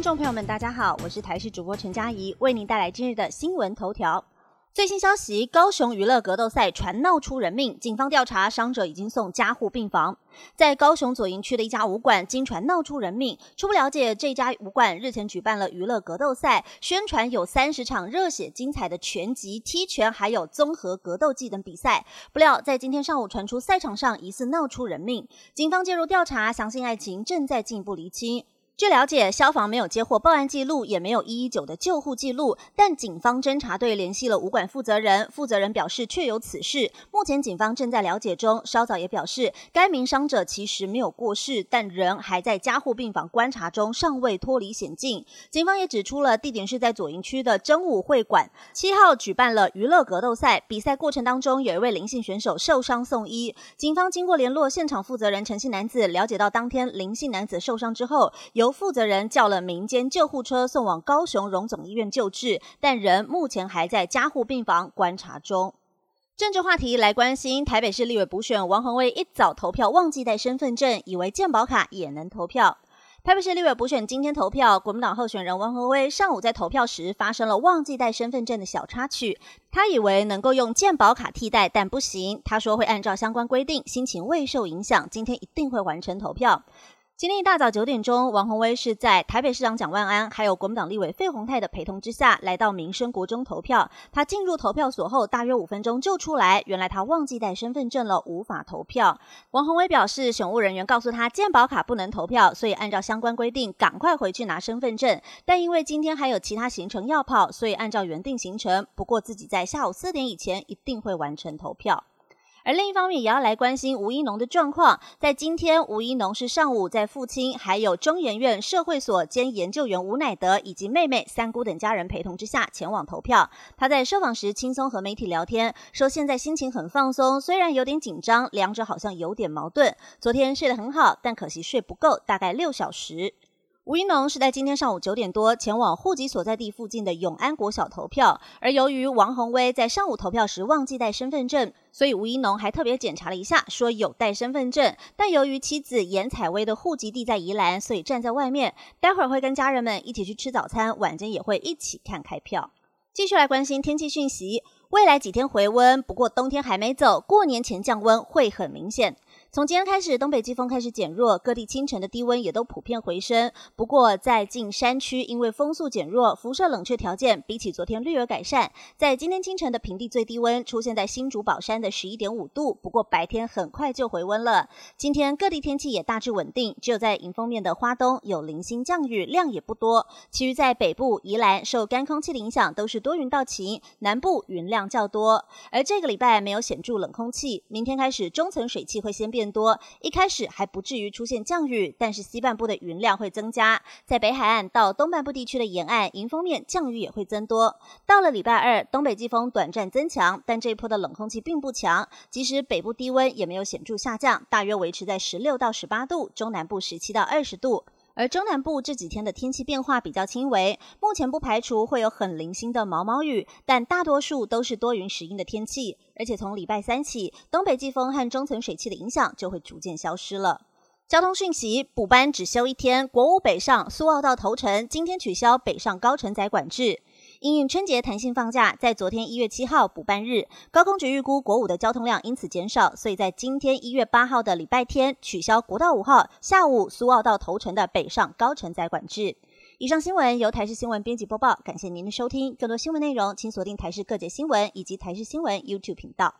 听众朋友们，大家好，我是台视主播陈佳怡，为您带来今日的新闻头条。最新消息：高雄娱乐格斗赛传闹出人命，警方调查伤者已经送加护病房。在高雄左营区的一家武馆，经传闹出人命。初步了解，这家武馆日前举办了娱乐格斗赛，宣传有三十场热血精彩的拳击、踢拳，还有综合格斗技等比赛。不料在今天上午传出赛场上疑似闹出人命，警方介入调查，详细案情正在进一步厘清。据了解，消防没有接获报案记录，也没有一一九的救护记录，但警方侦查队联系了武馆负责人，负责人表示确有此事，目前警方正在了解中。稍早也表示，该名伤者其实没有过世，但人还在加护病房观察中，尚未脱离险境。警方也指出了地点是在左营区的真武会馆，七号举办了娱乐格斗赛，比赛过程当中有一位林姓选手受伤送医，警方经过联络现场负责人陈姓男子，了解到当天林姓男子受伤之后，由负责人叫了民间救护车送往高雄荣总医院救治，但人目前还在加护病房观察中。政治话题来关心，台北市立委补选，王宏威一早投票忘记带身份证，以为健保卡也能投票。台北市立委补选今天投票，国民党候选人王宏威上午在投票时发生了忘记带身份证的小插曲，他以为能够用健保卡替代，但不行。他说会按照相关规定，心情未受影响，今天一定会完成投票。今天一大早九点钟，王宏威是在台北市长蒋万安还有国民党立委费鸿泰的陪同之下，来到民生国中投票。他进入投票所后，大约五分钟就出来，原来他忘记带身份证了，无法投票。王宏威表示，选务人员告诉他健保卡不能投票，所以按照相关规定，赶快回去拿身份证。但因为今天还有其他行程要跑，所以按照原定行程。不过自己在下午四点以前一定会完成投票。而另一方面，也要来关心吴一农的状况。在今天，吴一农是上午在父亲、还有中研院社会所兼研究员吴乃德以及妹妹三姑等家人陪同之下前往投票。他在受访时轻松和媒体聊天，说现在心情很放松，虽然有点紧张，两者好像有点矛盾。昨天睡得很好，但可惜睡不够，大概六小时。吴一农是在今天上午九点多前往户籍所在地附近的永安国小投票，而由于王宏威在上午投票时忘记带身份证，所以吴一农还特别检查了一下，说有带身份证。但由于妻子严采薇的户籍地在宜兰，所以站在外面，待会儿会跟家人们一起去吃早餐，晚间也会一起看开票。继续来关心天气讯息，未来几天回温，不过冬天还没走，过年前降温会很明显。从今天开始，东北季风开始减弱，各地清晨的低温也都普遍回升。不过，在近山区，因为风速减弱，辐射冷却条件比起昨天略有改善。在今天清晨的平地最低温出现在新竹宝山的十一点五度，不过白天很快就回温了。今天各地天气也大致稳定，只有在迎风面的花东有零星降雨，量也不多。其余在北部、宜兰受干空气的影响，都是多云到晴，南部云量较多。而这个礼拜没有显著冷空气，明天开始中层水汽会先变。增多，一开始还不至于出现降雨，但是西半部的云量会增加，在北海岸到东半部地区的沿岸，迎风面降雨也会增多。到了礼拜二，东北季风短暂增强，但这一波的冷空气并不强，即使北部低温也没有显著下降，大约维持在十六到十八度，中南部十七到二十度。而中南部这几天的天气变化比较轻微，目前不排除会有很零星的毛毛雨，但大多数都是多云时阴的天气。而且从礼拜三起，东北季风和中层水汽的影响就会逐渐消失了。交通讯息：补班只休一天，国五北上苏澳到头城今天取消北上高承载管制。因应春节弹性放假，在昨天一月七号补办日，高空局预估国五的交通量因此减少，所以在今天一月八号的礼拜天取消国道五号下午苏澳到头城的北上高承载管制。以上新闻由台视新闻编辑播报，感谢您的收听。更多新闻内容，请锁定台视各界新闻以及台视新闻 YouTube 频道。